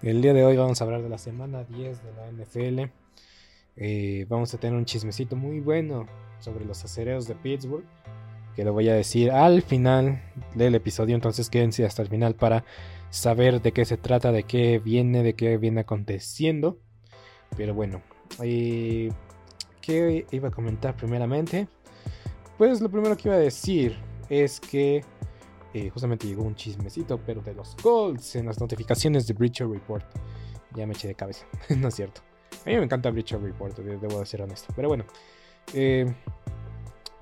El día de hoy vamos a hablar de la semana 10 de la NFL. Eh, vamos a tener un chismecito muy bueno sobre los acereros de Pittsburgh. Que lo voy a decir al final del episodio. Entonces quédense hasta el final para saber de qué se trata, de qué viene, de qué viene aconteciendo. Pero bueno, eh, ¿qué iba a comentar primeramente? Pues lo primero que iba a decir es que eh, justamente llegó un chismecito, pero de los Colts en las notificaciones de Breacher Report. Ya me eché de cabeza, no es cierto. A mí me encanta Breacher Report, debo de ser honesto. Pero bueno, eh,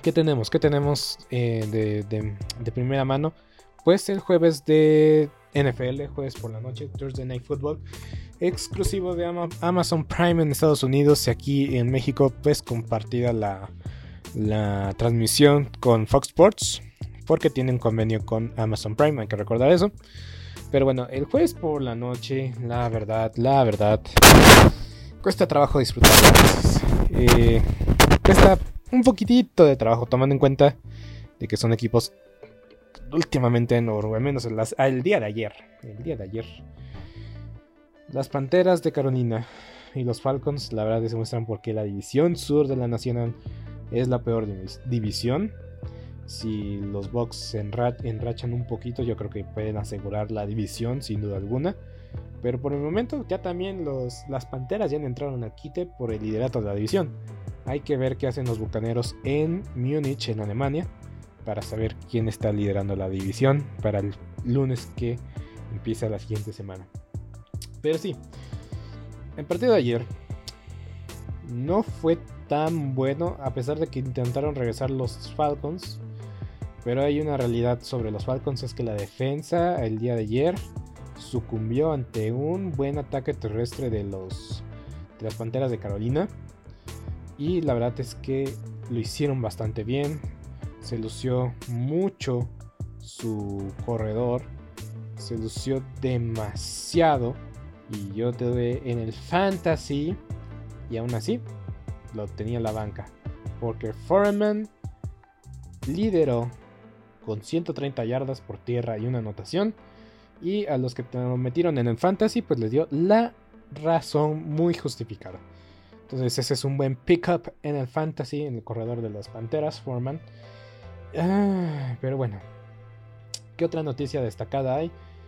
¿qué tenemos? ¿Qué tenemos eh, de, primera mano? Pues el jueves de NFL, jueves por la noche, Thursday Night Football, exclusivo de Amazon Prime en Estados Unidos y aquí en México, pues compartida la, la transmisión con Fox Sports porque tienen convenio con Amazon Prime, hay que recordar eso. Pero bueno, el jueves por la noche, la verdad, la verdad, cuesta trabajo disfrutar. Eh, cuesta un poquitito de trabajo, tomando en cuenta de que son equipos últimamente, no, al menos el, el día de ayer, el día de ayer, las Panteras de Carolina y los Falcons, la verdad, se muestran porque la división sur de la Nacional es la peor división si los Bucks se enrachan un poquito, yo creo que pueden asegurar la división sin duda alguna. Pero por el momento ya también los, las Panteras ya entraron al quite por el liderato de la división. Hay que ver qué hacen los Bucaneros en Múnich, en Alemania, para saber quién está liderando la división para el lunes que empieza la siguiente semana. Pero sí, el partido de ayer no fue tan bueno, a pesar de que intentaron regresar los Falcons. Pero hay una realidad sobre los Falcons, es que la defensa el día de ayer sucumbió ante un buen ataque terrestre de, los, de las Panteras de Carolina. Y la verdad es que lo hicieron bastante bien. Se lució mucho su corredor. Se lució demasiado. Y yo te doy en el fantasy. Y aún así, lo tenía en la banca. Porque Foreman lideró con 130 yardas por tierra y una anotación. Y a los que te lo metieron en el fantasy, pues les dio la razón muy justificada. Entonces ese es un buen pickup en el fantasy, en el corredor de las Panteras, Foreman. Ah, pero bueno, ¿qué otra noticia destacada hay?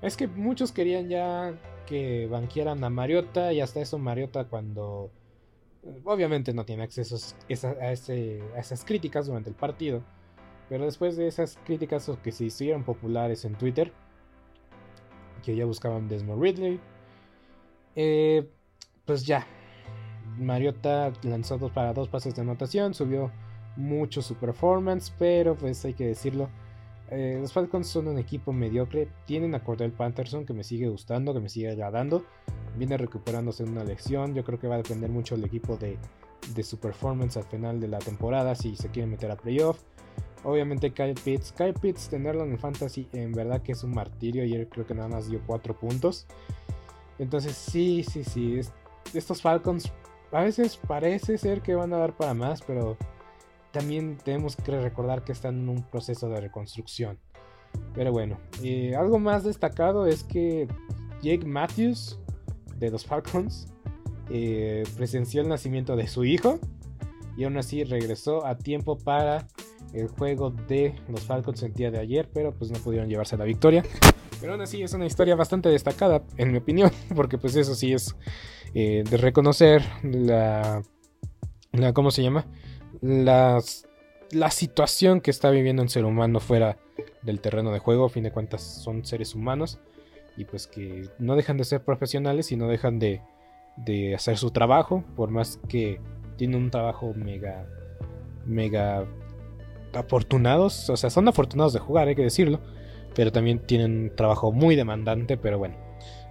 Es que muchos querían ya que banquearan a Mariota y hasta eso Mariota cuando obviamente no tiene acceso a, esas críticas durante el partido. Pero después de esas críticas que se hicieron populares en Twitter, que ya buscaban Desmond Ridley, eh, pues ya, Mariota lanzó para dos pases de anotación, subió mucho su performance, pero pues hay que decirlo, eh, los Falcons son un equipo mediocre. Tienen a Cordell Patterson que me sigue gustando, que me sigue agradando. Viene recuperándose en una lección. Yo creo que va a depender mucho el equipo de, su performance al final de la temporada si se quiere meter a playoff. Obviamente Kyle Pitts. Kyle Pitts tenerlo en el fantasy en verdad que es un martirio. Ayer creo que nada más dio 4 puntos. Entonces sí, sí, sí. estos Falcons a veces parece ser que van a dar para más, pero también tenemos que recordar que están en un proceso de reconstrucción. Pero bueno, eh, algo más destacado es que Jake Matthews de los Falcons eh, presenció el nacimiento de su hijo y aún así regresó a tiempo para el juego de los Falcons el día de ayer, pero pues no pudieron llevarse la victoria. Pero aún así es una historia bastante destacada, en mi opinión, porque pues eso sí es eh, de reconocer la, la, ¿cómo se llama? Las, la situación que está viviendo un ser humano fuera del terreno de juego. A fin de cuentas son seres humanos y pues que no dejan de ser profesionales y no dejan de, de hacer su trabajo, por más que tienen un trabajo mega, mega afortunados, o sea, son afortunados de jugar, hay que decirlo, pero también tienen un trabajo muy demandante, pero bueno,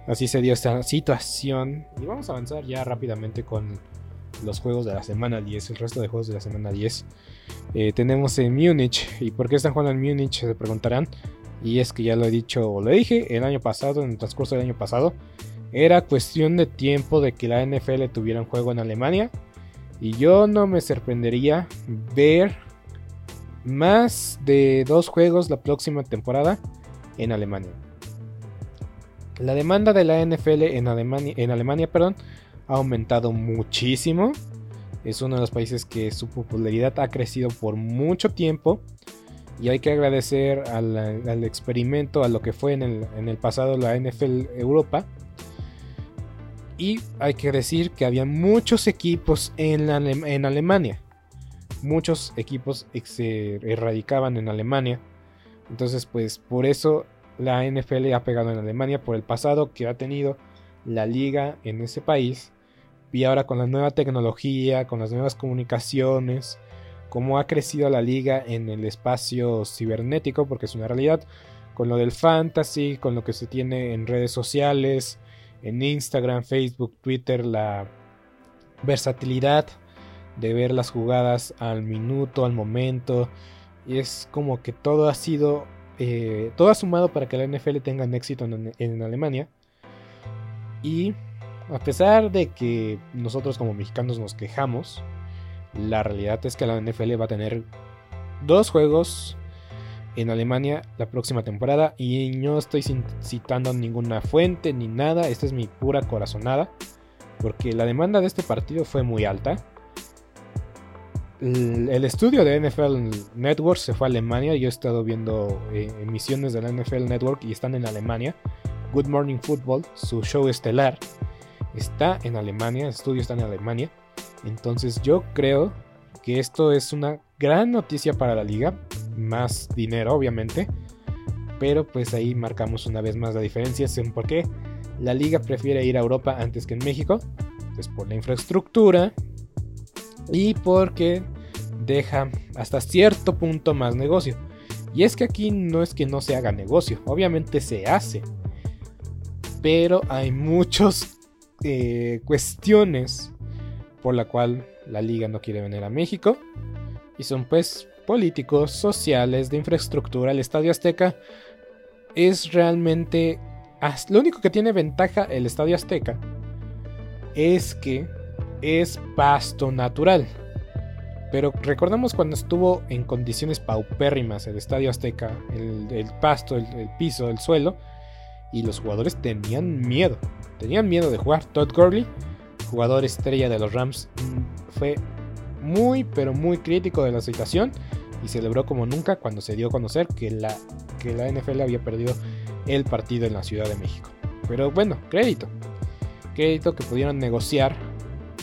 así se dio esta situación y vamos a avanzar ya rápidamente con los juegos de la semana 10, el resto de juegos de la semana 10. Eh, tenemos en Múnich. ¿Y por qué están jugando en Múnich? Se preguntarán. Y es que ya lo he dicho, o lo dije el año pasado, en el transcurso del año pasado. Era cuestión de tiempo de que la NFL tuviera un juego en Alemania. Y yo no me sorprendería ver más de dos juegos la próxima temporada en Alemania. La demanda de la NFL en Alemania, en Alemania perdón, ha aumentado muchísimo. Es uno de los países que su popularidad ha crecido por mucho tiempo. Y hay que agradecer al, experimento, a lo que fue en el, pasado la NFL Europa. Y hay que decir que había muchos equipos en, en Alemania. Muchos equipos se erradicaban en Alemania. Entonces, pues por eso la NFL ha pegado en Alemania, por el pasado que ha tenido la liga en ese país y ahora con la nueva tecnología, con las nuevas comunicaciones, cómo ha crecido la liga en el espacio cibernético, porque es una realidad, con lo del fantasy, con lo que se tiene en redes sociales, en Instagram, Facebook, Twitter, la versatilidad de ver las jugadas al minuto, al momento. Y es como que todo ha sido, eh, todo ha sumado para que la NFL tenga éxito en, en Alemania. Y a pesar de que nosotros como mexicanos nos quejamos, la realidad es que la NFL va a tener dos juegos en Alemania la próxima temporada y no estoy citando ninguna fuente ni nada, esta es mi pura corazonada, porque la demanda de este partido fue muy alta. El, estudio de NFL Network se fue a Alemania, yo he estado viendo eh, emisiones de la NFL Network y están en Alemania. Good Morning Football, su show estelar, está en Alemania, el estudio está en Alemania. Entonces yo creo que esto es una gran noticia para la liga, más dinero obviamente, Pero pues ahí marcamos una vez más la diferencia en por qué la liga prefiere ir a Europa antes que en México. Pues por la infraestructura y porque deja hasta cierto punto más negocio. Y es que aquí no es que no se haga negocio, obviamente se hace. Pero hay muchas eh, cuestiones por la cual la liga no quiere venir a México. Y son pues políticos, sociales, de infraestructura. El Estadio Azteca es realmente... Lo único que tiene ventaja el Estadio Azteca es que es pasto natural. Pero recordamos cuando estuvo en condiciones paupérrimas el Estadio Azteca, el, pasto, el, piso, el suelo, y los jugadores tenían miedo. Tenían miedo de jugar. Todd Gurley, jugador estrella de los Rams, fue muy, pero muy crítico de la situación y celebró como nunca cuando se dio a conocer que la, que la NFL había perdido el partido en la Ciudad de México. Pero bueno, crédito. Crédito que pudieron negociar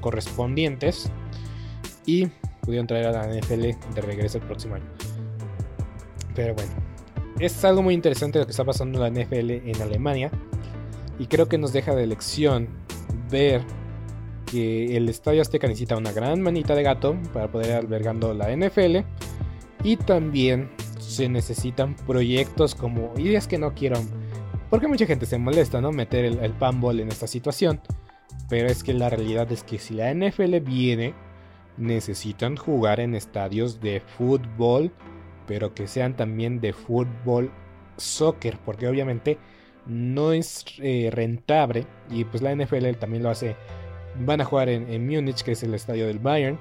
correspondientes y pudieron traer a la NFL de regreso el próximo año. Pero bueno, es algo muy interesante lo que está pasando en la NFL en Alemania y creo que nos deja de lección ver que el Estadio Azteca necesita una gran manita de gato para poder albergando la NFL y también se necesitan proyectos como ideas que no quiero porque mucha gente se molesta no meter el, el panball en esta situación pero es que la realidad es que si la NFL viene, necesitan jugar en estadios de fútbol, pero que sean también de fútbol soccer, porque obviamente no es eh, rentable y pues la NFL también lo hace. Van a jugar en, en Múnich, que es el estadio del Bayern,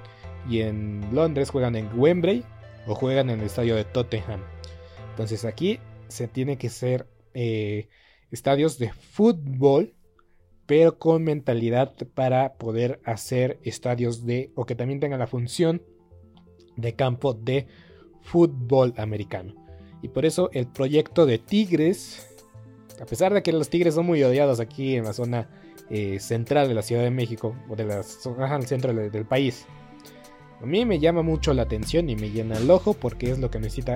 y en Londres juegan en Wembley o juegan en el estadio de Tottenham. Entonces aquí se tiene que ser eh, estadios de fútbol pero con mentalidad para poder hacer estadios de, o que también tengan la función de campo de fútbol americano. Y por eso el proyecto de Tigres, a pesar de que los Tigres son muy odiados aquí en la zona eh, central de la Ciudad de México, o de la zona centro del país, a mí me llama mucho la atención y me llena el ojo porque es lo que necesita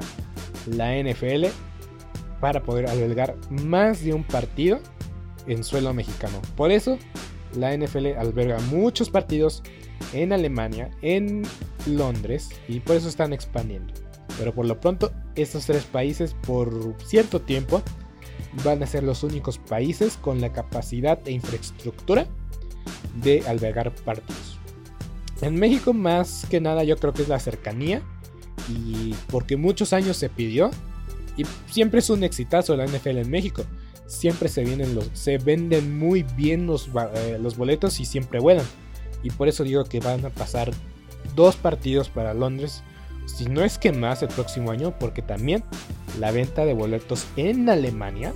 la NFL para poder albergar más de un partido en suelo mexicano. Por eso, la NFL alberga muchos partidos en Alemania, en Londres, y por eso están expandiendo. Pero por lo pronto, estos tres países, por cierto tiempo, van a ser los únicos países con la capacidad e infraestructura de albergar partidos. En México, más que nada, yo creo que es la cercanía, y porque muchos años se pidió, y siempre es un exitazo la NFL en México siempre se, venden muy bien los, eh, los boletos y siempre vuelan. Y por eso digo que van a pasar dos partidos para Londres, si no es que más el próximo año, porque también la venta de boletos en Alemania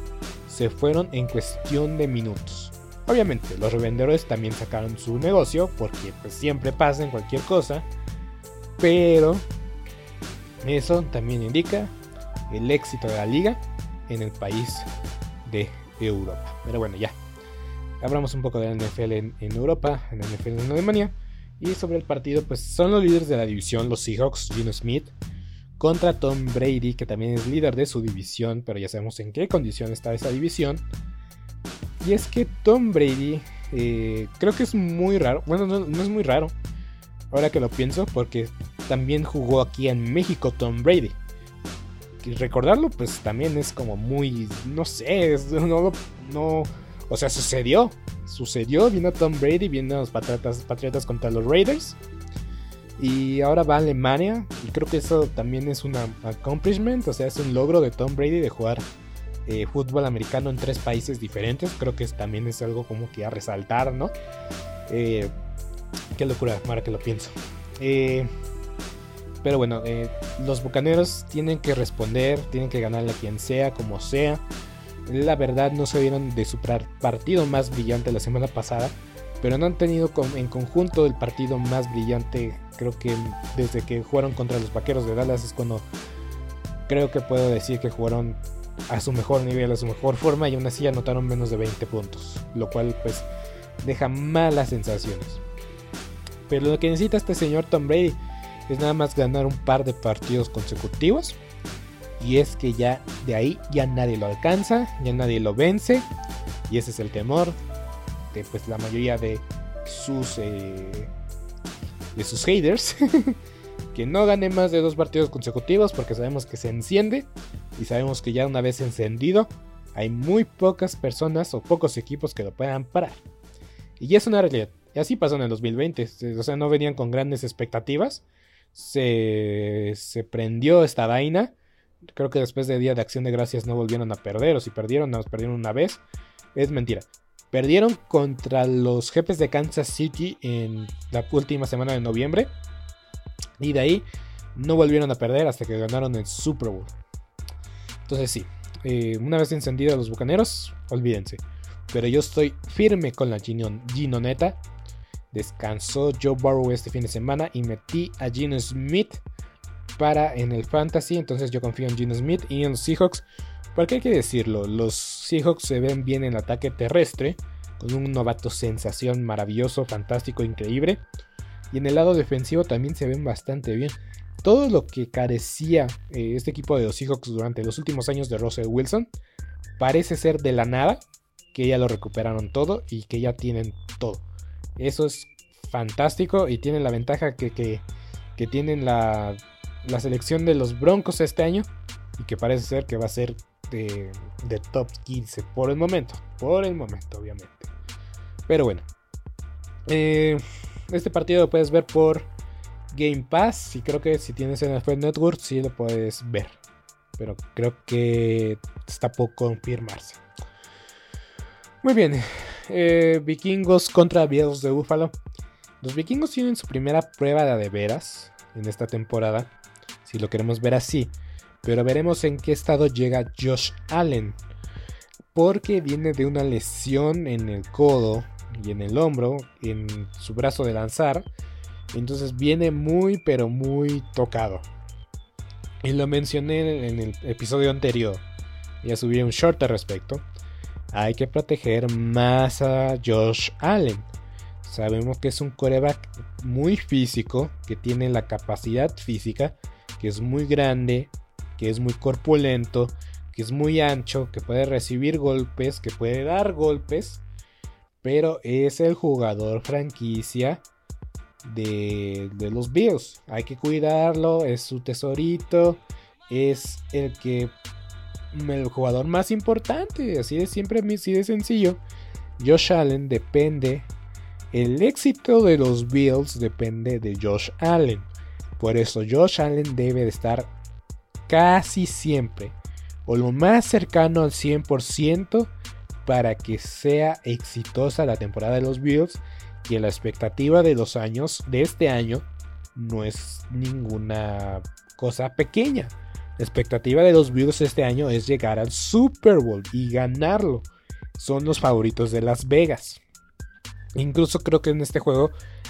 se fueron en cuestión de minutos. Obviamente, los revendedores también sacaron su negocio, porque pues, siempre pasa en cualquier cosa, pero eso también indica el éxito de la liga en el país de Europa. Pero bueno, ya. Hablamos un poco de la NFL en, Europa, en la NFL en Alemania. Y sobre el partido, pues son los líderes de la división, los Seahawks, Gino Smith, contra Tom Brady, que también es líder de su división, pero ya sabemos en qué condición está esa división. Y es que Tom Brady, eh, creo que es muy raro, bueno, no, no es muy raro, ahora que lo pienso, porque también jugó aquí en México Tom Brady. Y recordarlo, pues también es como muy, no sé, no, no, o sea, sucedió, sucedió, vino Tom Brady, vino los Patriotas, Patriotas contra los Raiders. Y ahora va a Alemania. Y creo que eso también es un accomplishment. O sea, es un logro de Tom Brady de jugar eh, fútbol americano en tres países diferentes. Creo que también es algo como que a resaltar, ¿no? Eh, qué locura, ahora que lo pienso. Eh, pero bueno, los bucaneros tienen que responder, tienen que ganarle a quien sea, como sea. La verdad no se vieron de su partido más brillante la semana pasada, pero no han tenido en conjunto el partido más brillante. Creo que desde que jugaron contra los Vaqueros de Dallas es cuando creo que puedo decir que jugaron a su mejor nivel, a su mejor forma y aún así anotaron menos de 20 puntos, lo cual pues deja malas sensaciones. Pero lo que necesita este señor Tom Brady es nada más ganar un par de partidos consecutivos y es que ya de ahí ya nadie lo alcanza, ya nadie lo vence. Y ese es el temor de pues la mayoría de sus eh, de sus haters. que no gane más de dos partidos consecutivos porque sabemos que se enciende y sabemos que ya una vez encendido hay muy pocas personas o pocos equipos que lo puedan parar. Y es una realidad. Y así pasó en el 2020. O sea, no venían con grandes expectativas. Se, prendió esta vaina creo que después de Día de Acción de Gracias no volvieron a perder, o si perdieron, nos perdieron una vez. Es mentira. Perdieron contra los jefes de Kansas City en la última semana de noviembre. Y de ahí no volvieron a perder hasta que ganaron el Super Bowl. Entonces sí, eh, una vez encendidos los bucaneros, olvídense. Pero yo estoy firme con la Ginoneta. Descansó Joe Burrow este fin de semana y metí a Gino Smith para en el fantasy. Entonces yo confío en Gino Smith y en los Seahawks. Porque hay que decirlo, los Seahawks se ven bien en ataque terrestre. Con un novato sensación maravilloso, fantástico, increíble. Y en el lado defensivo también se ven bastante bien. Todo lo que carecía eh, este equipo de los Seahawks durante los últimos años de Russell Wilson parece ser de la nada que ya lo recuperaron todo y que ya tienen todo. Eso es fantástico y tienen la ventaja que, que tienen la la selección de los Broncos este año y que parece ser que va a ser de, top 15 por el momento. Por el momento, obviamente. Pero bueno. Eh, este partido lo puedes ver por Game Pass. Y creo que si tienes NFL Network, sí lo puedes ver. Pero creo que está por confirmarse. Muy bien. Eh, vikingos contra Bills de Buffalo. Los vikingos tienen su primera prueba de, de veras en esta temporada si lo queremos ver así. Pero veremos en qué estado llega Josh Allen. Porque viene de una lesión en el codo y en el hombro, en su brazo de lanzar. Entonces viene muy, pero muy tocado. Y lo mencioné en el episodio anterior. Ya subí un short al respecto. Hay que proteger más a Josh Allen. Sabemos que es un coreback muy físico, que tiene la capacidad física que es muy grande, que es muy corpulento, que es muy ancho, que puede recibir golpes, que puede dar golpes, pero es el jugador franquicia de, los Bills. Hay que cuidarlo, es su tesorito, es el que el jugador más importante, así de siempre, así de sencillo. Josh Allen depende, el éxito de los Bills depende de Josh Allen. Por eso Josh Allen debe de estar casi siempre o lo más cercano al 100% para que sea exitosa la temporada de los Bills y la expectativa de los años de este año no es ninguna cosa pequeña. La expectativa de los Bills este año es llegar al Super Bowl y ganarlo. Son los favoritos de Las Vegas. Incluso creo que en este juego,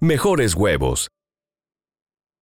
mejores huevos.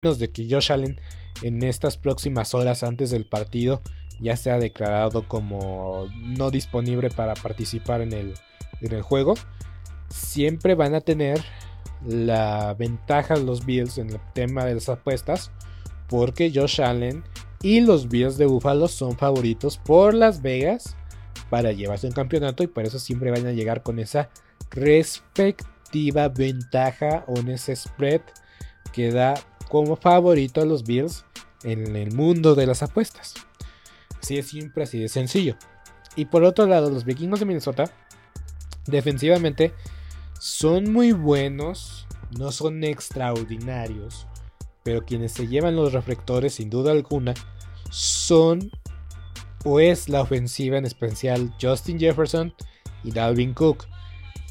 de que Josh Allen en estas próximas horas antes del partido ya se ha declarado como no disponible para participar en el, en el juego, siempre van a tener la ventaja los Bills en el tema de las apuestas, porque Josh Allen y los Bills de Buffalo son favoritos por Las Vegas para llevarse un campeonato y por eso siempre van a llegar con esa respectiva ventaja o en ese spread que da como favorito a los Bills en el mundo de las apuestas. Así es siempre, así de sencillo. Y por otro lado, los vikingos de Minnesota, defensivamente, son muy buenos, no son extraordinarios, pero quienes se llevan los reflectores, sin duda alguna, son o es la ofensiva en especial Justin Jefferson y Dalvin Cook.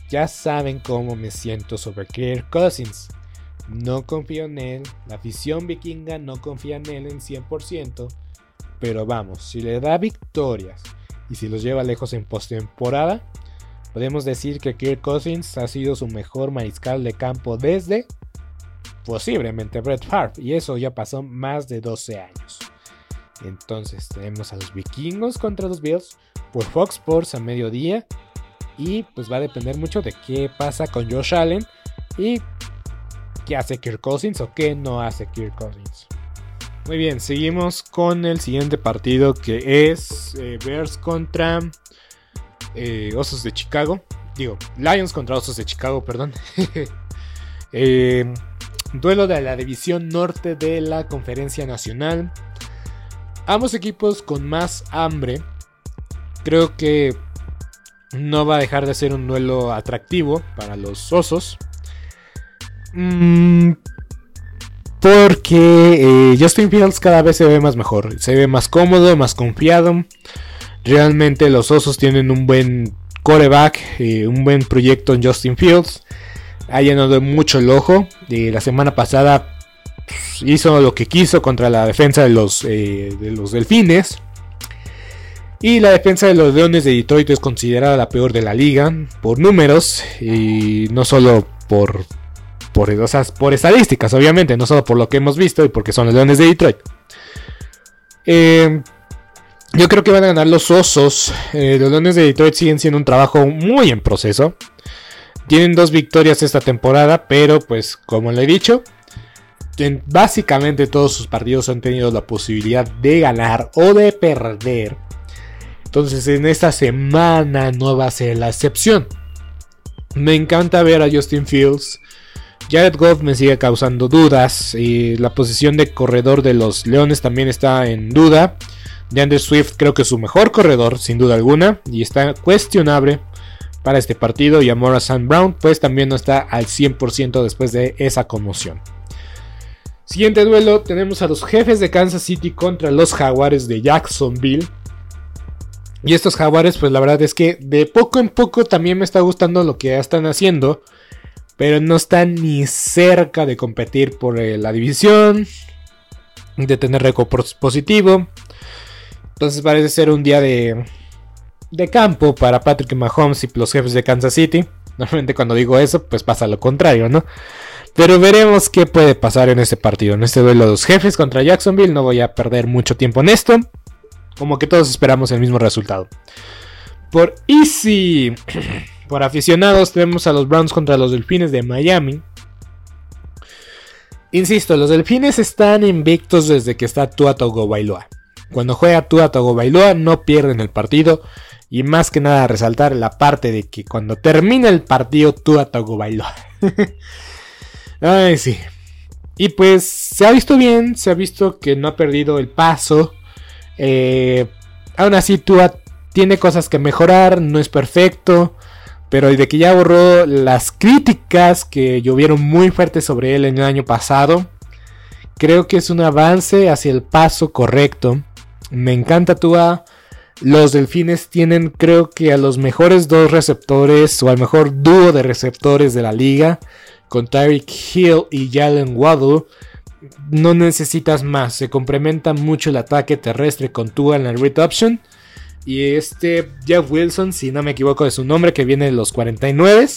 Ya saben cómo me siento sobre Kirk Cousins. No confío en él, la afición vikinga no confía en él en 100%, pero vamos, si le da victorias y si los lleva lejos en postemporada, podemos decir que Kirk Cousins ha sido su mejor mariscal de campo desde posiblemente Brett Favre, y eso ya pasó más de 12 años. Entonces tenemos a los vikingos contra los Bills por Fox Sports a mediodía y pues va a depender mucho de qué pasa con Josh Allen y qué hace Kirk Cousins o qué no hace Kirk Cousins. Muy bien, seguimos con el siguiente partido que es eh, Bears contra eh, Osos de Chicago. Digo, Lions contra Osos de Chicago, perdón. Eh, duelo de la división norte de la Conferencia Nacional. Ambos equipos con más hambre. Creo que no va a dejar de ser un duelo atractivo para los Osos. Mm, porque eh, Justin Fields cada vez se ve más mejor, se ve más cómodo, más confiado. Realmente los Osos tienen un buen coreback, eh, un buen proyecto en Justin Fields. Ha llenado mucho el ojo. Eh, la semana pasada pues, hizo lo que quiso contra la defensa de los, de los Delfines. Y la defensa de los Leones de Detroit es considerada la peor de la liga por números y no solo por por, por estadísticas, obviamente, no solo por lo que hemos visto y porque son los Leones de Detroit. Eh, yo creo que van a ganar los Osos. Eh, los Leones de Detroit siguen siendo un trabajo muy en proceso. Tienen dos victorias esta temporada, pero pues como le he dicho, en básicamente todos sus partidos han tenido la posibilidad de ganar o de perder. Entonces en esta semana no va a ser la excepción. Me encanta ver a Justin Fields Jared Goff me sigue causando dudas. Y la posición de corredor de los Leones también está en duda. DeAndre Swift creo que es su mejor corredor, sin duda alguna. Y está cuestionable para este partido. Y Amora San Brown, pues también no está al 100% después de esa conmoción. Siguiente duelo, tenemos a los jefes de Kansas City contra los jaguares de Jacksonville. Y estos jaguares, pues la verdad es que de poco en poco también me está gustando lo que están haciendo. Pero no están ni cerca de competir por eh, la división, de tener récord positivo. Entonces parece ser un día de, de campo para Patrick Mahomes y los jefes de Kansas City. Normalmente cuando digo eso, pues pasa lo contrario, ¿no? Pero veremos qué puede pasar en este partido, en este duelo de los jefes contra Jacksonville. No voy a perder mucho tiempo en esto. Como que todos esperamos el mismo resultado. Por Easy, por aficionados, tenemos a los Browns contra los Delfines de Miami. Insisto, los Delfines están invictos desde que está Tua Bailoa. Cuando juega Tua Bailoa no pierden el partido. Y más que nada resaltar la parte de que cuando termina el partido Tua Bailoa. Ay, sí. Y pues se ha visto bien, se ha visto que no ha perdido el paso. Eh, aún así, Tua tiene cosas que mejorar, no es perfecto. Pero de que ya borró las críticas que llovieron muy fuertes sobre él en el año pasado, creo que es un avance hacia el paso correcto. Me encanta Tua. Los delfines tienen, creo que, a los mejores dos receptores o al mejor dúo de receptores de la liga con Tyreek Hill y Jalen Waddle, no necesitas más. Se complementa mucho el ataque terrestre con Tua en la read option. Y este Jeff Wilson, si no me equivoco de su nombre, que viene de los 49,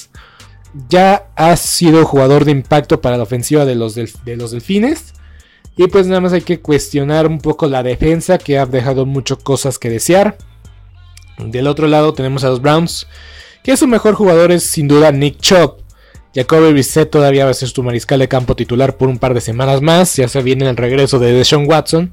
ya ha sido jugador de impacto para la ofensiva de los, de los Delfines. Y pues nada más hay que cuestionar un poco la defensa, que ha dejado muchas cosas que desear. Del otro lado tenemos a los Browns, que su mejor jugador es sin duda Nick Chubb. Jacoby Brissett todavía va a ser tu mariscal de campo titular por un par de semanas más. Ya se viene el regreso de Deshaun Watson.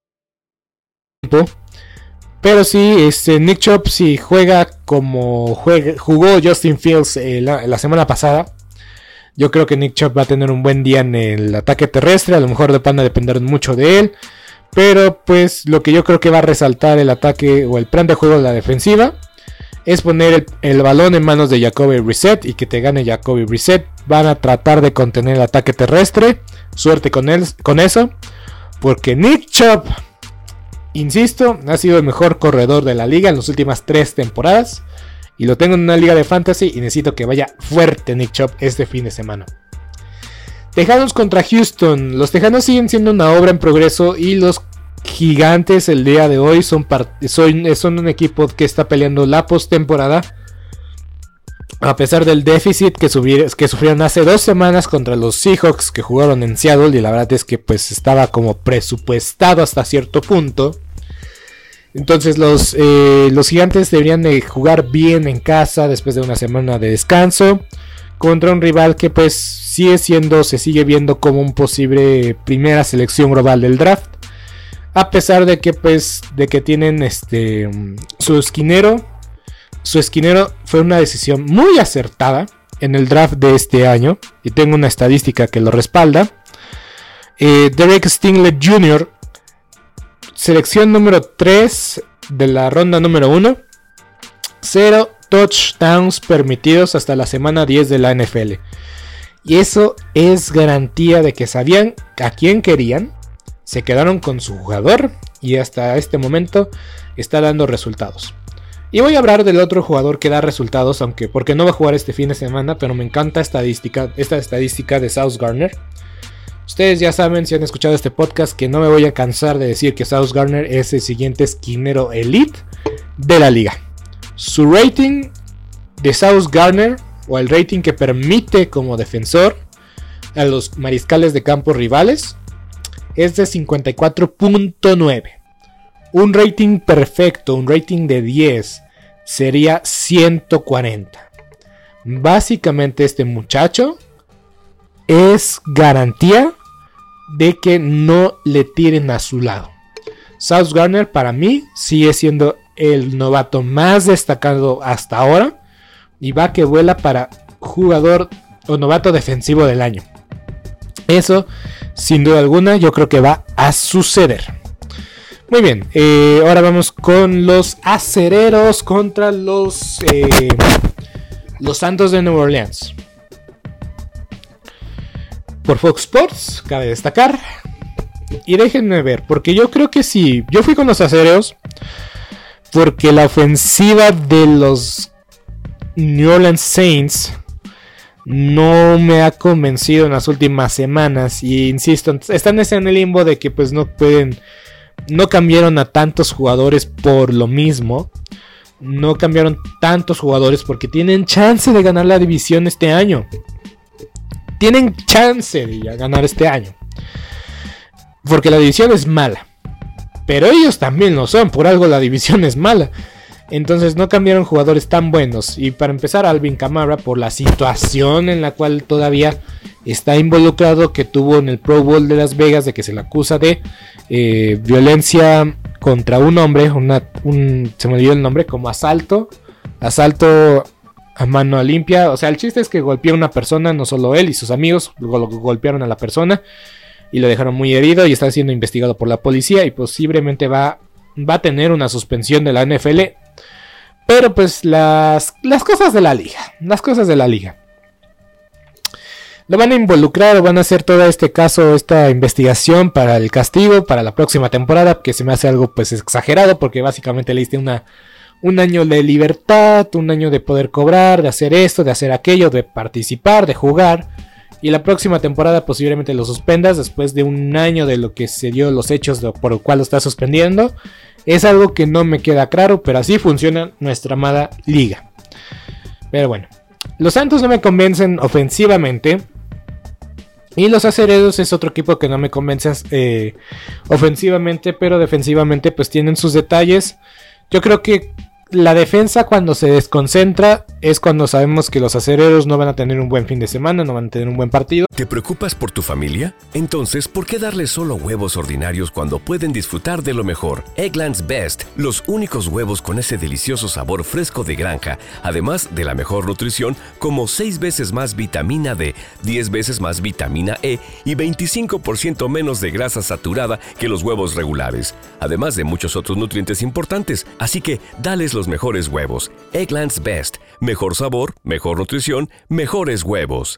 Pero sí, este, Nick Chop si juega como jugó Justin Fields eh, la, semana pasada. Yo creo que Nick Chop va a tener un buen día en el ataque terrestre. A lo mejor van a depender mucho de él. Pero pues lo que yo creo que va a resaltar el ataque o el plan de juego de la defensiva es poner el, balón en manos de Jacoby Reset y que te gane Jacoby Reset. Van a tratar de contener el ataque terrestre. Suerte con, él, con eso. Porque Nick Chop Insisto, ha sido el mejor corredor de la liga en las últimas tres temporadas. Y lo tengo en una liga de fantasy y necesito que vaya fuerte Nick Chop este fin de semana. Tejanos contra Houston. Los Tejanos siguen siendo una obra en progreso y los Gigantes el día de hoy son, un equipo que está peleando la postemporada. A pesar del déficit que, sufrieron hace dos semanas contra los Seahawks que jugaron en Seattle y la verdad es que pues estaba como presupuestado hasta cierto punto. Entonces los, eh, los gigantes deberían de jugar bien en casa después de una semana de descanso contra un rival que pues sigue siendo, se sigue viendo como un posible primera selección global del draft. A pesar de que pues de que tienen este su esquinero su esquinero fue una decisión muy acertada en el draft de este año. Y tengo una estadística que lo respalda. Eh, Derek Stingley Jr., selección número 3 de la ronda número 1. 0 touchdowns permitidos hasta la semana 10 de la NFL. Y eso es garantía de que sabían a quién querían, se quedaron con su jugador y hasta este momento está dando resultados. Y voy a hablar del otro jugador que da resultados, aunque porque no va a jugar este fin de semana, pero me encanta esta estadística de South Garner. Ustedes ya saben, si han escuchado este podcast, que no me voy a cansar de decir que South Garner es el siguiente esquinero elite de la liga. Su rating de South Garner, o el rating que permite como defensor a los mariscales de campo rivales, es de 54.9. Un rating perfecto, un rating de 10, sería 140. Básicamente este muchacho es garantía de que no le tiren a su lado. South Garner para mí sigue siendo el novato más destacado hasta ahora y va que vuela para jugador o novato defensivo del año. Eso, sin duda alguna, yo creo que va a suceder. Muy bien, eh, ahora vamos con los acereros contra los, eh, los Santos de Nueva Orleans. Por Fox Sports, cabe destacar. Y déjenme ver, porque yo creo que sí. Yo fui con los acereros. Porque la ofensiva de los New Orleans Saints no me ha convencido en las últimas semanas. Y insisto, están en el limbo de que pues no pueden. No cambiaron a tantos jugadores por lo mismo. No cambiaron tantos jugadores porque tienen chance de ganar la división este año. Tienen chance de ganar este año. Porque la división es mala. Pero ellos también lo son. Por algo la división es mala. Entonces no cambiaron jugadores tan buenos. Y para empezar, Alvin Kamara, por la situación en la cual todavía está involucrado, que tuvo en el Pro Bowl de Las Vegas, de que se le acusa de eh, violencia contra un hombre, se me olvidó el nombre, como asalto, asalto a mano limpia. O sea, el chiste es que golpeó a una persona, no solo él y sus amigos, golpearon a la persona y lo dejaron muy herido y está siendo investigado por la policía y posiblemente va, va a tener una suspensión de la NFL pero pues las, las cosas de la liga. Las cosas de la liga. Lo van a involucrar, van a hacer todo este caso, esta investigación para el castigo, para la próxima temporada, que se me hace algo pues exagerado, porque básicamente le diste una, un año de libertad, un año de poder cobrar, de hacer esto, de hacer aquello, de participar, de jugar. Y la próxima temporada posiblemente lo suspendas después de un año de lo que se dio los hechos por el cual lo estás suspendiendo. Es algo que no me queda claro, pero así funciona nuestra amada liga. Pero bueno, los Santos no me convencen ofensivamente. Y los Aceredos es otro equipo que no me convence eh, ofensivamente, pero defensivamente pues tienen sus detalles. Yo creo que la defensa cuando se desconcentra es cuando sabemos que los acereros no van a tener un buen fin de semana, no van a tener un buen partido. ¿Te preocupas por tu familia? Entonces, ¿por qué darles solo huevos ordinarios cuando pueden disfrutar de lo mejor? Eggland's Best, los únicos huevos con ese delicioso sabor fresco de granja, además de la mejor nutrición, como 6 veces más vitamina D, 10 veces más vitamina E y 25% menos de grasa saturada que los huevos regulares, además de muchos otros nutrientes importantes. Así que, dales los mejores huevos. Eggland's Best, mejor sabor, mejor nutrición, mejores huevos.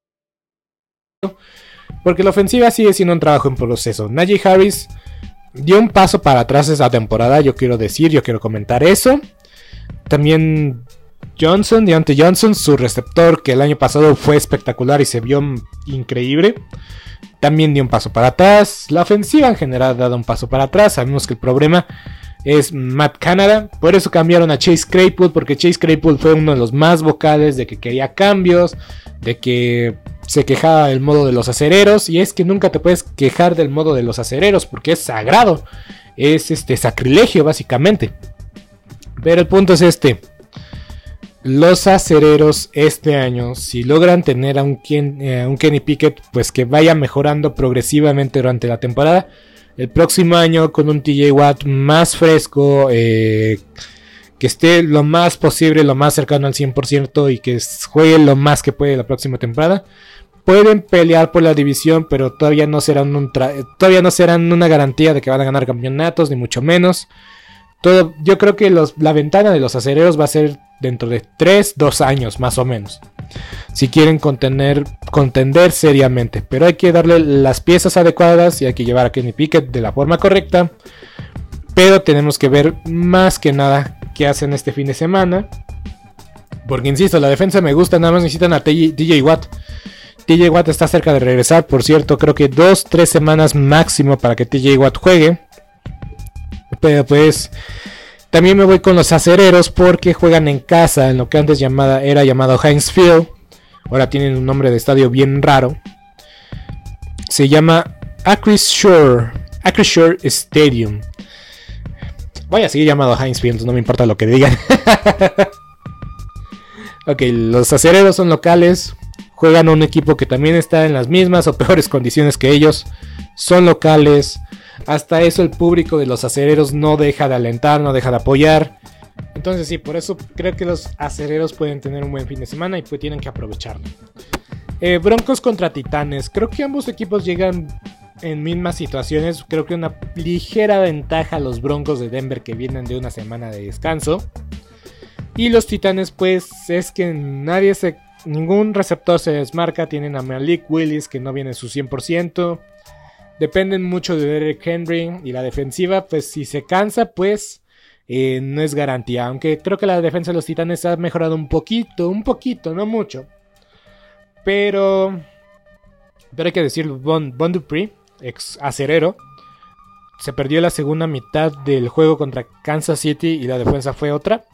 Porque la ofensiva sigue siendo un trabajo en proceso. Najee Harris dio un paso para atrás esa temporada, yo quiero decir, yo quiero comentar eso. También Johnson, Deontay Johnson, su receptor que el año pasado fue espectacular y se vio increíble. También dio un paso para atrás. La ofensiva en general ha dado un paso para atrás. Sabemos que el problema es Matt Canada. Por eso cambiaron a Chase Claypool, porque Chase Claypool fue uno de los más vocales de que quería cambios, de que se quejaba del modo de los acereros. Y es que nunca te puedes quejar del modo de los acereros, porque es sagrado. Es este sacrilegio, básicamente. Pero el punto es este. Los acereros este año, si logran tener a un, eh, un Kenny Pickett, pues que vaya mejorando progresivamente durante la temporada el próximo año con un TJ Watt más fresco, eh, que esté lo más posible, lo más cercano al 100% y que juegue lo más que puede la próxima temporada. Pueden pelear por la división, pero todavía no serán, un todavía no serán una garantía de que van a ganar campeonatos, ni mucho menos. Todo, yo creo que la ventana de los acereros va a ser dentro de 3, 2 años más o menos. Si quieren contener, contender seriamente. Pero hay que darle las piezas adecuadas y hay que llevar a Kenny Pickett de la forma correcta. Pero tenemos que ver más que nada qué hacen este fin de semana. Porque insisto, la defensa me gusta, nada más necesitan a DJ Watt. TJ Watt está cerca de regresar, por cierto, creo que 2-3 semanas máximo para que TJ Watt juegue. Pero pues también me voy con los acereros porque juegan en casa en lo que antes llamada, era llamado Heinz Field. Ahora tienen un nombre de estadio bien raro. Se llama Acrisure, Acrisure Stadium. Voy a seguir llamado Heinz Field, no me importa lo que digan. ok, los acereros son locales. Juegan un equipo que también está en las mismas o peores condiciones que ellos. Son locales. Hasta eso el público de los acereros no deja de alentar, no deja de apoyar. Entonces sí, por eso creo que los acereros pueden tener un buen fin de semana y pues tienen que aprovecharlo. Eh, Broncos contra Titanes. Creo que ambos equipos llegan en mismas situaciones. Creo que una ligera ventaja a los Broncos de Denver que vienen de una semana de descanso. Y los Titanes pues es que nadie se... Ningún receptor se desmarca. Tienen a Malik Willis que no viene su 100% dependen mucho de Derek Henry y la defensiva, pues si se cansa, pues eh, no es garantía. Aunque creo que la defensa de los Titanes ha mejorado un poquito, un poquito, no mucho. Pero, pero hay que decir, Bon, bon ex acerero, se perdió la segunda mitad del juego contra Kansas City y la defensa fue otra.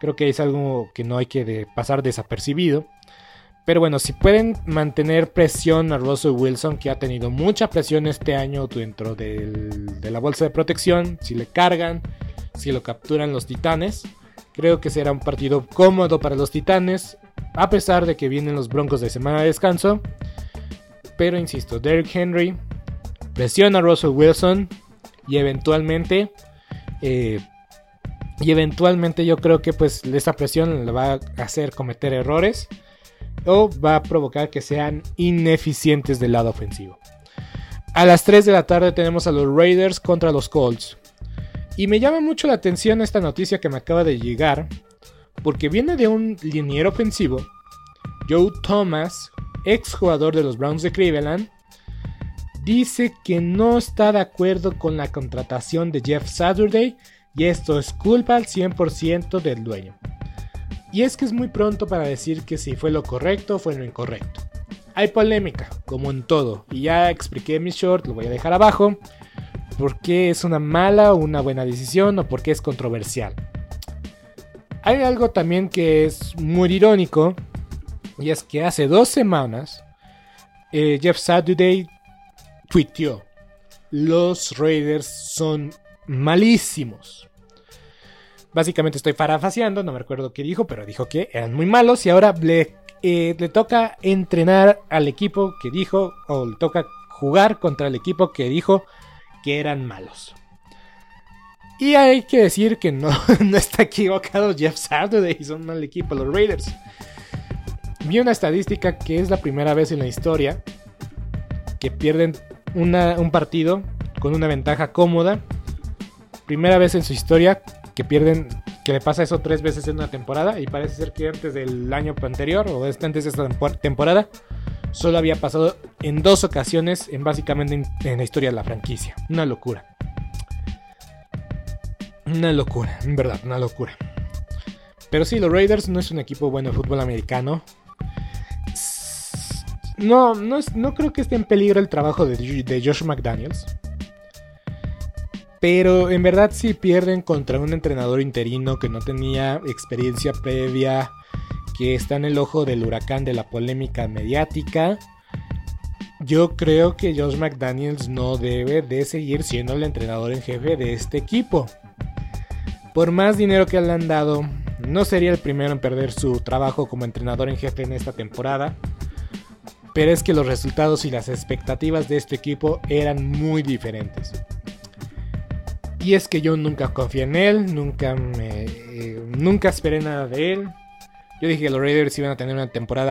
Creo que es algo que no hay que pasar desapercibido. Pero bueno, si pueden mantener presión a Russell Wilson, que ha tenido mucha presión este año dentro de la bolsa de protección, si le cargan, si lo capturan los titanes, creo que será un partido cómodo para los titanes, a pesar de que vienen los broncos de semana de descanso. Pero insisto, Derrick Henry presiona a Russell Wilson y eventualmente... Eh, y eventualmente yo creo que pues esa presión le va a hacer cometer errores o va a provocar que sean ineficientes del lado ofensivo. A las 3 de la tarde tenemos a los Raiders contra los Colts. Y me llama mucho la atención esta noticia que me acaba de llegar, porque viene de un liniero ofensivo, Joe Thomas, ex jugador de los Browns de Cleveland, dice que no está de acuerdo con la contratación de Jeff Saturday y esto es culpa al 100% del dueño. Y es que es muy pronto para decir que si fue lo correcto o fue lo incorrecto. Hay polémica, como en todo, y ya expliqué mi short, lo voy a dejar abajo, por qué es una mala o una buena decisión o por qué es controversial. Hay algo también que es muy irónico, y es que hace dos semanas eh, Jeff Saturday tuiteó, los Raiders son malísimos. Básicamente estoy parafaseando, no me recuerdo qué dijo, pero dijo que eran muy malos y ahora le, eh, le toca entrenar al equipo que dijo, o le toca jugar contra el equipo que dijo que eran malos. Y hay que decir que no, no está equivocado Jeff Saturday, son mal equipo los Raiders. Vi una estadística que es la primera vez en la historia que pierden un partido con una ventaja cómoda. Primera vez en su historia que pierden, que le pasa eso tres veces en una temporada y parece ser que antes del año anterior o este, antes de esta temporada solo había pasado en dos ocasiones en básicamente en, la historia de la franquicia. Una locura. Una locura, en verdad, una locura. Pero sí, los Raiders no es un equipo bueno de fútbol americano. No, no, no creo que esté en peligro el trabajo de, de Josh McDaniels. Pero en verdad si pierden contra un entrenador interino que no tenía experiencia previa, que está en el ojo del huracán de la polémica mediática. Yo creo que Josh McDaniels no debe de seguir siendo el entrenador en jefe de este equipo. Por más dinero que le han dado, no sería el primero en perder su trabajo como entrenador en jefe en esta temporada. Pero es que los resultados y las expectativas de este equipo eran muy diferentes. Y es que yo nunca confié en él, nunca me, eh, nunca esperé nada de él. Yo dije que los Raiders iban a tener una temporada.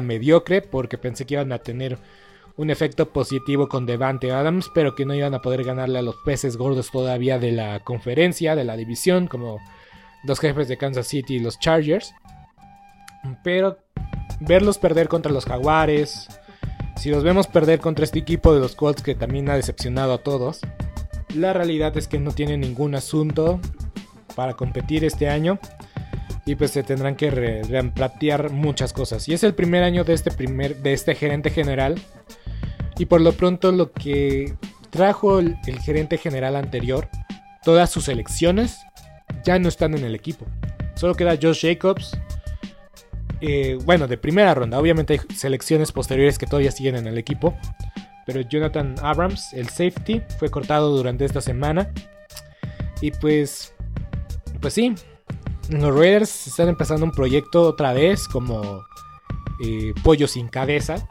mediocre porque pensé que iban a tener un efecto positivo con Devante Adams, pero que no iban a poder ganarle a los peces gordos todavía de la conferencia, de la división, como los jefes de Kansas City y los Chargers. Pero verlos perder contra los Jaguares, si los vemos perder contra este equipo de los Colts que también ha decepcionado a todos, la realidad es que no tienen ningún asunto para competir este año y pues se tendrán que replantear muchas cosas. Y es el primer año de este, primer, de este gerente general. Y por lo pronto lo que trajo el, gerente general anterior, todas sus elecciones ya no están en el equipo. Solo queda Josh Jacobs. Eh, bueno, de primera ronda. Obviamente hay selecciones posteriores que todavía siguen en el equipo. Pero Jonathan Abrams, el safety, fue cortado durante esta semana. Y pues... Pues sí, los Raiders están empezando un proyecto otra vez como eh, pollo sin cabeza,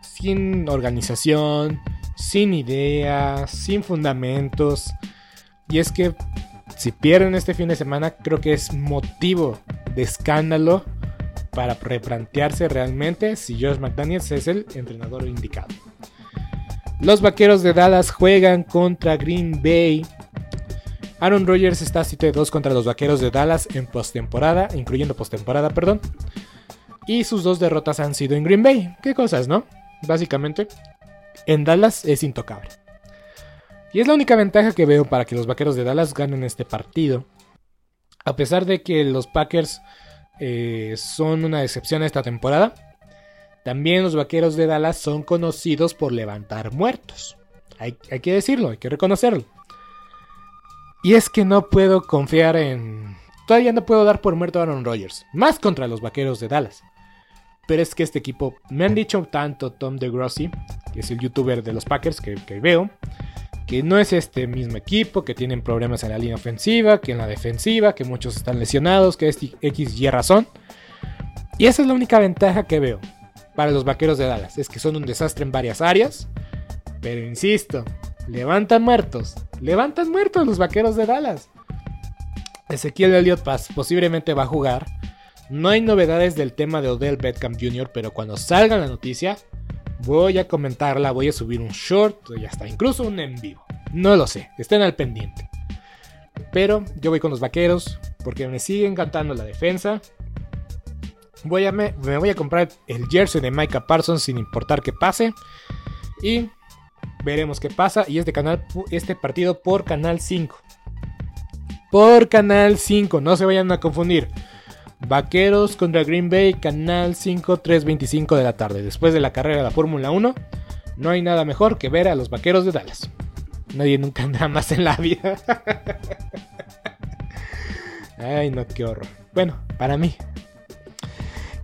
sin organización, sin ideas, sin fundamentos. Y es que si pierden este fin de semana, creo que es motivo de escándalo para replantearse realmente si Josh McDaniels es el entrenador indicado. Los vaqueros de Dallas juegan contra Green Bay Aaron Rodgers está 7-2 contra los Vaqueros de Dallas en postemporada, incluyendo postemporada, perdón. Y sus dos derrotas han sido en Green Bay. ¿Qué cosas, no? Básicamente, en Dallas es intocable. Y es la única ventaja que veo para que los Vaqueros de Dallas ganen este partido. A pesar de que los Packers eh, son una decepción esta temporada, también los Vaqueros de Dallas son conocidos por levantar muertos. hay que decirlo, hay que reconocerlo. Y es que no puedo confiar en... Todavía no puedo dar por muerto a Aaron Rodgers. Más contra los Vaqueros de Dallas. Pero es que este equipo... Me han dicho tanto Tom DeGrossi, que es el youtuber de los Packers que, veo, que no es este mismo equipo, que tienen problemas en la línea ofensiva, que en la defensiva, que muchos están lesionados, que es X y razón. Y esa es la única ventaja que veo para los Vaqueros de Dallas. Es que son un desastre en varias áreas. Pero insisto, levantan muertos. Levantan muertos los vaqueros de Dallas. Ezequiel Elliott Pass posiblemente va a jugar. No hay novedades del tema de Odell Beckham Jr., pero cuando salga la noticia, voy a comentarla, voy a subir un short y hasta incluso un en vivo. No lo sé, estén al pendiente. Pero yo voy con los vaqueros. porque me sigue encantando la defensa. Voy a me, me voy a comprar el jersey de Micah Parsons sin importar qué pase. Y veremos qué pasa. Y este, canal, este partido por Canal 5. Por Canal 5, no se vayan a confundir. Vaqueros contra Green Bay, Canal 5, 3.25 de la tarde. Después de la carrera de la Fórmula 1, no hay nada mejor que ver a los Vaqueros de Dallas. Nadie nunca anda más en la vida. Ay, no, qué horror. Bueno, para mí.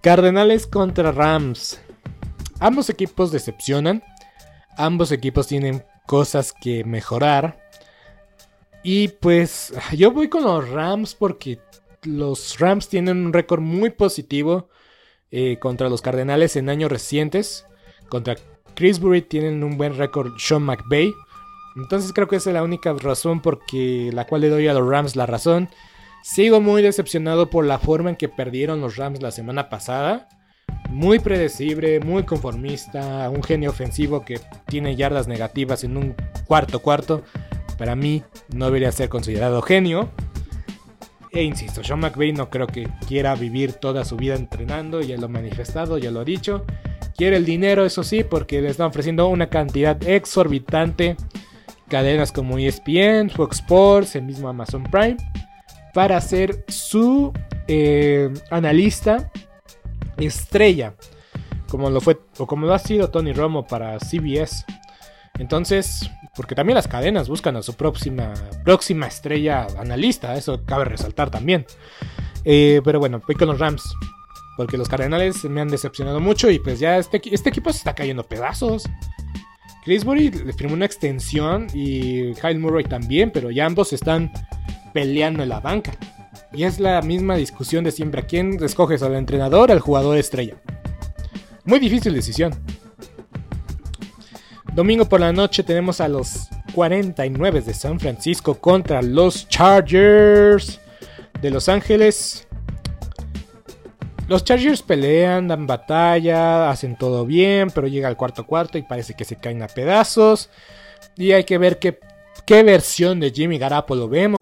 Cardenales contra Rams. Ambos equipos decepcionan. Ambos equipos tienen cosas que mejorar. Y pues yo voy con los Rams porque los Rams tienen un récord muy positivo eh, contra los Cardenales en años recientes. Contra Chrisbury tienen un buen récord Sean McVay. Entonces creo que esa es la única razón por la cual le doy a los Rams la razón. Sigo muy decepcionado por la forma en que perdieron los Rams la semana pasada. Muy predecible, muy conformista, un genio ofensivo que tiene yardas negativas en un cuarto cuarto. Para mí no debería ser considerado genio. E insisto, Sean McVay no creo que quiera vivir toda su vida entrenando, ya lo ha manifestado, ya lo ha dicho. Quiere el dinero, eso sí, porque le están ofreciendo una cantidad exorbitante. Cadenas como ESPN, Fox Sports, el mismo Amazon Prime, para ser su eh, analista estrella, como lo fue o como lo ha sido Tony Romo para CBS. Entonces, porque también las cadenas buscan a su próxima, próxima estrella analista, eso cabe resaltar también. Eh, pero bueno, voy con los Rams. Porque los Cardenales me han decepcionado mucho y pues ya este, este equipo se está cayendo pedazos. Chrisbury le firmó una extensión y Kyle Murray también, pero ya ambos están peleando en la banca. Y es la misma discusión de siempre. ¿A quién escoges? ¿Al entrenador o al jugador estrella? Muy difícil decisión. Domingo por la noche tenemos a los 49 de San Francisco contra los Chargers de Los Ángeles. Los Chargers pelean, dan batalla, hacen todo bien, pero llega al cuarto cuarto y parece que se caen a pedazos. Y hay que ver qué ¿Qué versión de Jimmy Garapolo vemos?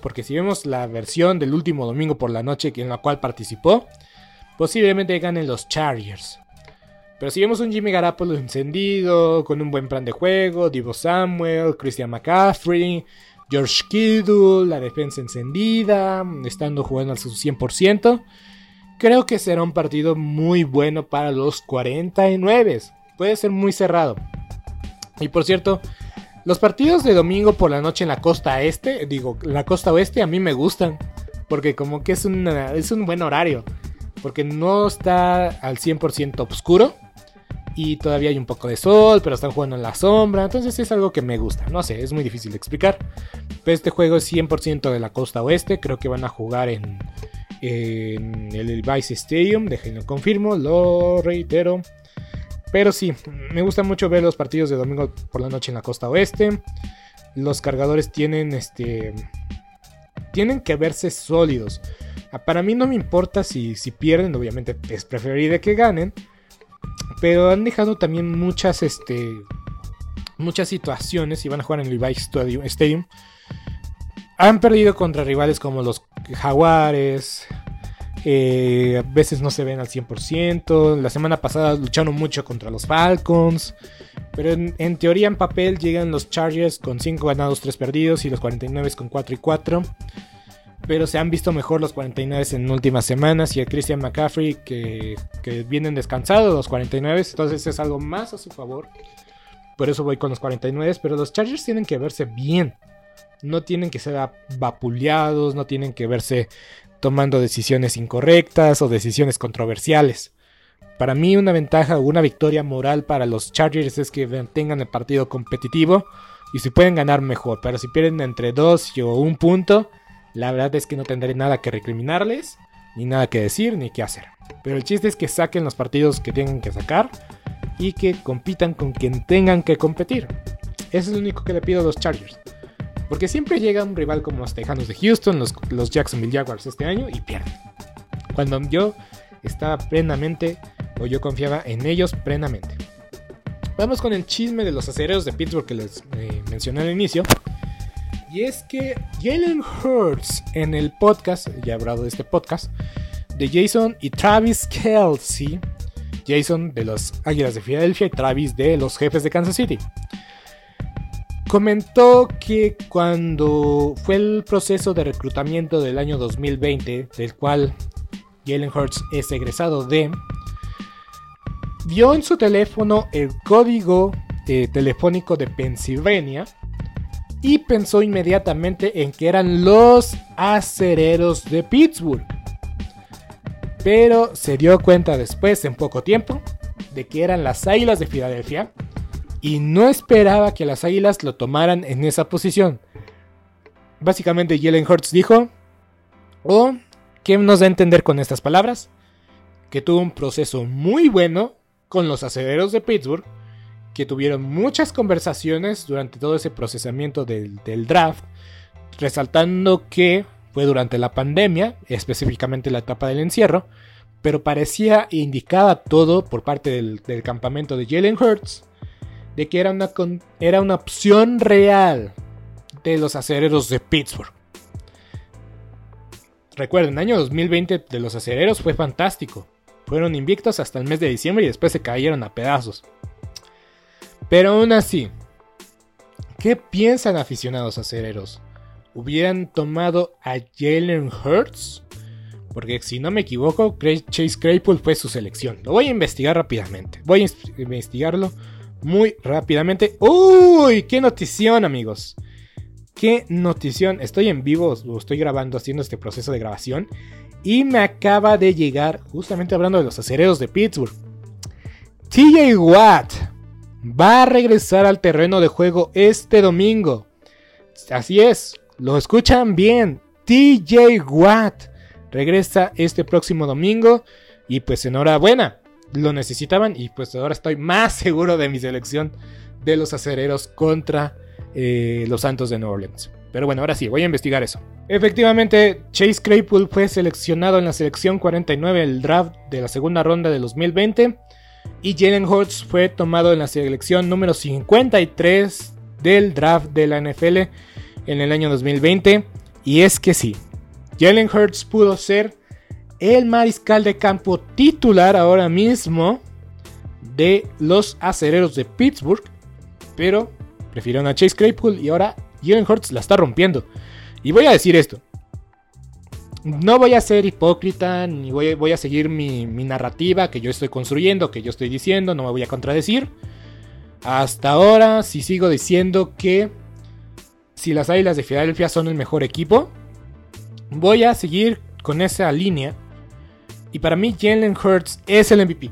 porque si vemos la versión del último domingo por la noche en la cual participó, posiblemente ganen los Chargers. Pero si vemos un Jimmy Garapolo encendido, con un buen plan de juego, Divo Samuel, Christian McCaffrey, George Kittle, la defensa encendida, estando jugando al su 100%, creo que será un partido muy bueno para los 49. Puede ser muy cerrado. Y por cierto, los partidos de domingo por la noche en la costa este, digo, la costa oeste a mí me gustan. Porque como que es, es un buen horario. Porque no está al 100% oscuro. Y todavía hay un poco de sol, pero están jugando en la sombra. Entonces es algo que me gusta. No sé, es muy difícil de explicar. Pero este juego es 100% de la costa oeste. Creo que van a jugar en, en el Vice Stadium. Déjenlo confirmo, lo reitero. Pero sí, me gusta mucho ver los partidos de domingo por la noche en la costa oeste. Los cargadores tienen este. Tienen que verse sólidos. Ah, para mí no me importa si, si pierden, obviamente es preferible que ganen. Pero han dejado también muchas, este, muchas situaciones y van a jugar en el Levi's Stadium. Han perdido contra rivales como los Jaguares, eh, a veces no se ven al 100%. La semana pasada lucharon mucho contra los Falcons. Pero en, teoría, en papel, llegan los Chargers con 5 ganados, 3 perdidos. Y los 49 con 4 y 4. pero se han visto mejor los 49 en últimas semanas y el Christian McCaffrey que, que vienen descansados los 49, entonces es algo más a su favor. Por eso voy con los 49, pero los Chargers tienen que verse bien. No tienen que ser vapuleados, no tienen que verse tomando decisiones incorrectas o decisiones controversiales. Para mí una ventaja o una victoria moral para los Chargers es que tengan el partido competitivo y si pueden ganar mejor. Pero si pierden entre 2 o un punto, la verdad es que no tendré nada que recriminarles, ni nada que decir, ni qué hacer. Pero el chiste es que saquen los partidos que tienen que sacar y que compitan con quien tengan que competir. Eso es lo único que le pido a los Chargers. Porque siempre llega un rival como los Tejanos de Houston, los, los Jacksonville Jaguars este año y pierden. Cuando yo estaba plenamente, o yo confiaba en ellos plenamente. Vamos con el chisme de los acereros de Pittsburgh que les eh, mencioné al inicio. Y es que Jalen Hurts en el podcast, ya he hablado de este podcast, de Jason y Travis Kelsey. Jason de los Águilas de Filadelfia y Travis de los Jefes de Kansas City. Comentó que cuando fue el proceso de reclutamiento del año 2020, del cual Jalen Hurts es egresado de, vio en su teléfono el código eh, telefónico de Pennsylvania y pensó inmediatamente en que eran los acereros de Pittsburgh. Pero se dio cuenta después, en poco tiempo, de que eran las Águilas de Filadelfia y no esperaba que las Águilas lo tomaran en esa posición. Básicamente Jalen Hurts dijo, o oh, ¿qué nos da a entender con estas palabras? Que tuvo un proceso muy bueno con los acereros de Pittsburgh que tuvieron muchas conversaciones durante todo ese procesamiento del, draft, resaltando que fue durante la pandemia, específicamente la etapa del encierro, pero parecía indicada todo por parte del, campamento de Jalen Hurts de que era una, era una opción real de los acereros de Pittsburgh. Recuerden, el año 2020 de los acereros fue fantástico. Fueron invictos hasta el mes de diciembre y después se cayeron a pedazos. Pero aún así, ¿qué piensan aficionados acereros? ¿Hubieran tomado a Jalen Hurts? Porque si no me equivoco, Chase Claypool fue su selección. Lo voy a investigar rápidamente. Voy a investigarlo muy rápidamente. ¡Uy! ¡Qué notición, amigos! ¡Qué notición! Estoy en vivo, estoy grabando, haciendo este proceso de grabación. Y me acaba de llegar, justamente hablando de los acereros de Pittsburgh. TJ Watt va a regresar al terreno de juego este domingo. Así es, lo escuchan bien. TJ Watt regresa este próximo domingo y pues enhorabuena, lo necesitaban y pues ahora estoy más seguro de mi selección de los acereros contra eh, los Santos de New Orleans. Pero bueno, ahora sí, voy a investigar eso. Efectivamente, Chase Claypool fue seleccionado en la selección 49 del draft de la segunda ronda de 2020 y Jalen Hurts fue tomado en la selección número 53 del draft de la NFL en el año 2020. Y es que sí, Jalen Hurts pudo ser el mariscal de campo titular ahora mismo de los acereros de Pittsburgh, pero prefirieron a Chase Claypool y ahora Jalen Hurts la está rompiendo. Y voy a decir esto, no voy a ser hipócrita, ni voy, a seguir mi, narrativa que yo estoy construyendo, que yo estoy diciendo, no me voy a contradecir. Hasta ahora sí sigo diciendo que si las Águilas de Filadelfia son el mejor equipo, voy a seguir con esa línea. Y para mí Jalen Hurts es el MVP.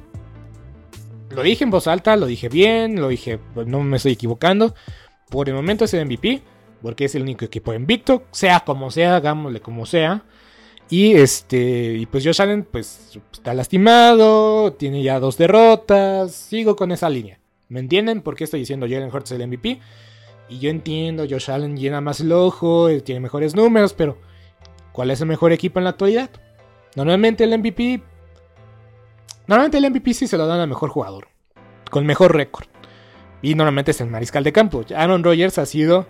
Lo dije en voz alta, lo dije bien, lo dije, no me estoy equivocando. Por el momento es el MVP, porque es el único equipo invicto, sea como sea, hagámosle como sea. Y este, y pues Josh Allen pues está lastimado, tiene ya dos derrotas, sigo con esa línea. ¿Me entienden por qué estoy diciendo Jalen Hurts el MVP? Y yo entiendo, Josh Allen llena más el ojo, tiene mejores números, pero ¿cuál es el mejor equipo en la actualidad? Normalmente el MVP Normalmente el MVP sí se lo dan al mejor jugador, con mejor récord. Y normalmente es el mariscal de campo. Aaron Rodgers ha sido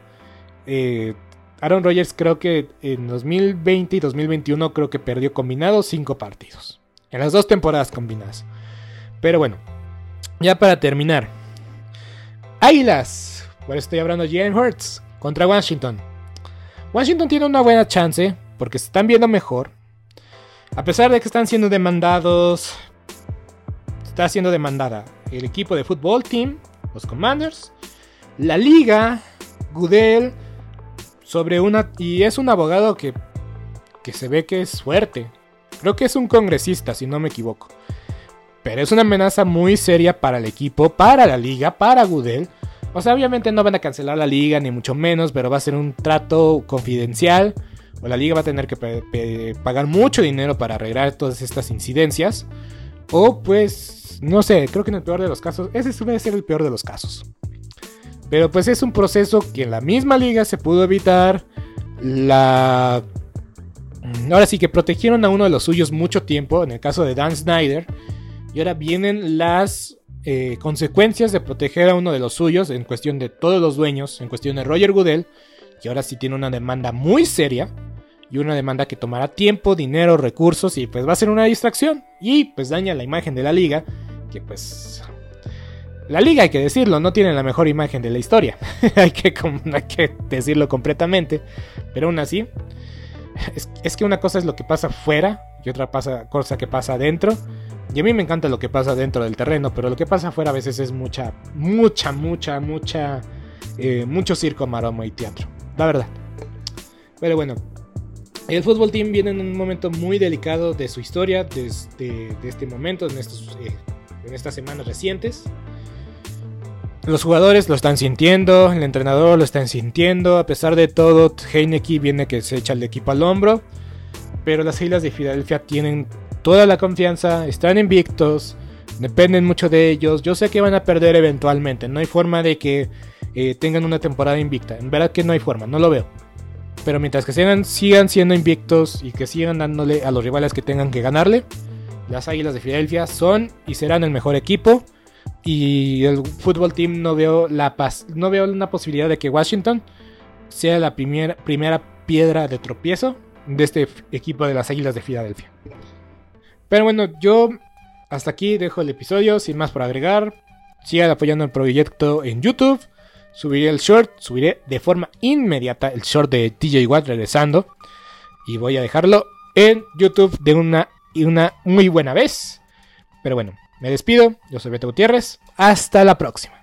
eh, Aaron Rodgers creo que en 2020 y 2021 creo que perdió combinados 5 partidos. En las dos temporadas combinadas. Pero bueno, ya para terminar. Águilas. Por eso estoy hablando de Jalen Hurts contra Washington. Washington tiene una buena chance porque se están viendo mejor. A pesar de que están siendo demandados, está siendo demandada el equipo de fútbol team, los Commanders, la liga, Goodell, sobre una... Y es un abogado que, que se ve que es fuerte. Creo que es un congresista, si no me equivoco. Pero es una amenaza muy seria para el equipo, para la liga, para Goodell. O sea, obviamente no van a cancelar la liga, ni mucho menos, pero va a ser un trato confidencial. La liga va a tener que pagar mucho dinero para arreglar todas estas incidencias. O pues, no sé, creo que en el peor de los casos, ese suele ser el peor de los casos. Pero pues es un proceso que en la misma liga se pudo evitar. La... Ahora sí que protegieron a uno de los suyos mucho tiempo, en el caso de Dan Snyder. Y ahora vienen las eh, consecuencias de proteger a uno de los suyos, en cuestión de todos los dueños, en cuestión de Roger Goodell, que ahora sí tiene una demanda muy seria. Y una demanda que tomará tiempo, dinero, recursos y pues va a ser una distracción. Y pues daña la imagen de la liga, que pues la liga, hay que decirlo, no tiene la mejor imagen de la historia. hay, que, que, decirlo completamente. Pero aún así, es, que una cosa es lo que pasa fuera y otra cosa que pasa adentro. Y a mí me encanta lo que pasa dentro del terreno, pero lo que pasa afuera a veces es mucha, mucha, mucha, mucha, eh, mucho circo, maroma y teatro. La verdad. Pero bueno, el fútbol team viene en un momento muy delicado de su historia, desde de este momento, eh, en estas semanas recientes. Los jugadores lo están sintiendo, el entrenador lo está sintiendo. A pesar de todo, Heineke viene que se echa el equipo al hombro. Pero las Islas de Filadelfia tienen toda la confianza, están invictos, dependen mucho de ellos. Yo sé que van a perder eventualmente, no hay forma de que eh, tengan una temporada invicta. En verdad que no hay forma, no lo veo. Pero mientras que sigan, sigan siendo invictos y que sigan dándole a los rivales que tengan que ganarle, las Águilas de Filadelfia son y serán el mejor equipo. Y el fútbol team no veo, la no veo una posibilidad de que Washington sea la primera piedra de tropiezo de este equipo de las Águilas de Filadelfia. Pero bueno, yo hasta aquí dejo el episodio, sin más por agregar. Sigan apoyando el proyecto en YouTube. Subiré el short, subiré de forma inmediata el short de DJ Watt regresando. Y voy a dejarlo en YouTube de una, una muy buena vez. Pero bueno, me despido, yo soy Beto Gutiérrez, hasta la próxima.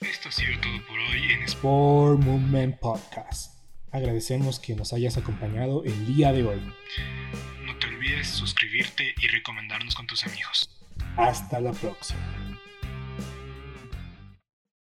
Esto ha sido todo por hoy en Sport Movement Podcast. Agradecemos que nos hayas acompañado el día de hoy. No te olvides suscribirte y recomendarnos con tus amigos. Hasta la próxima.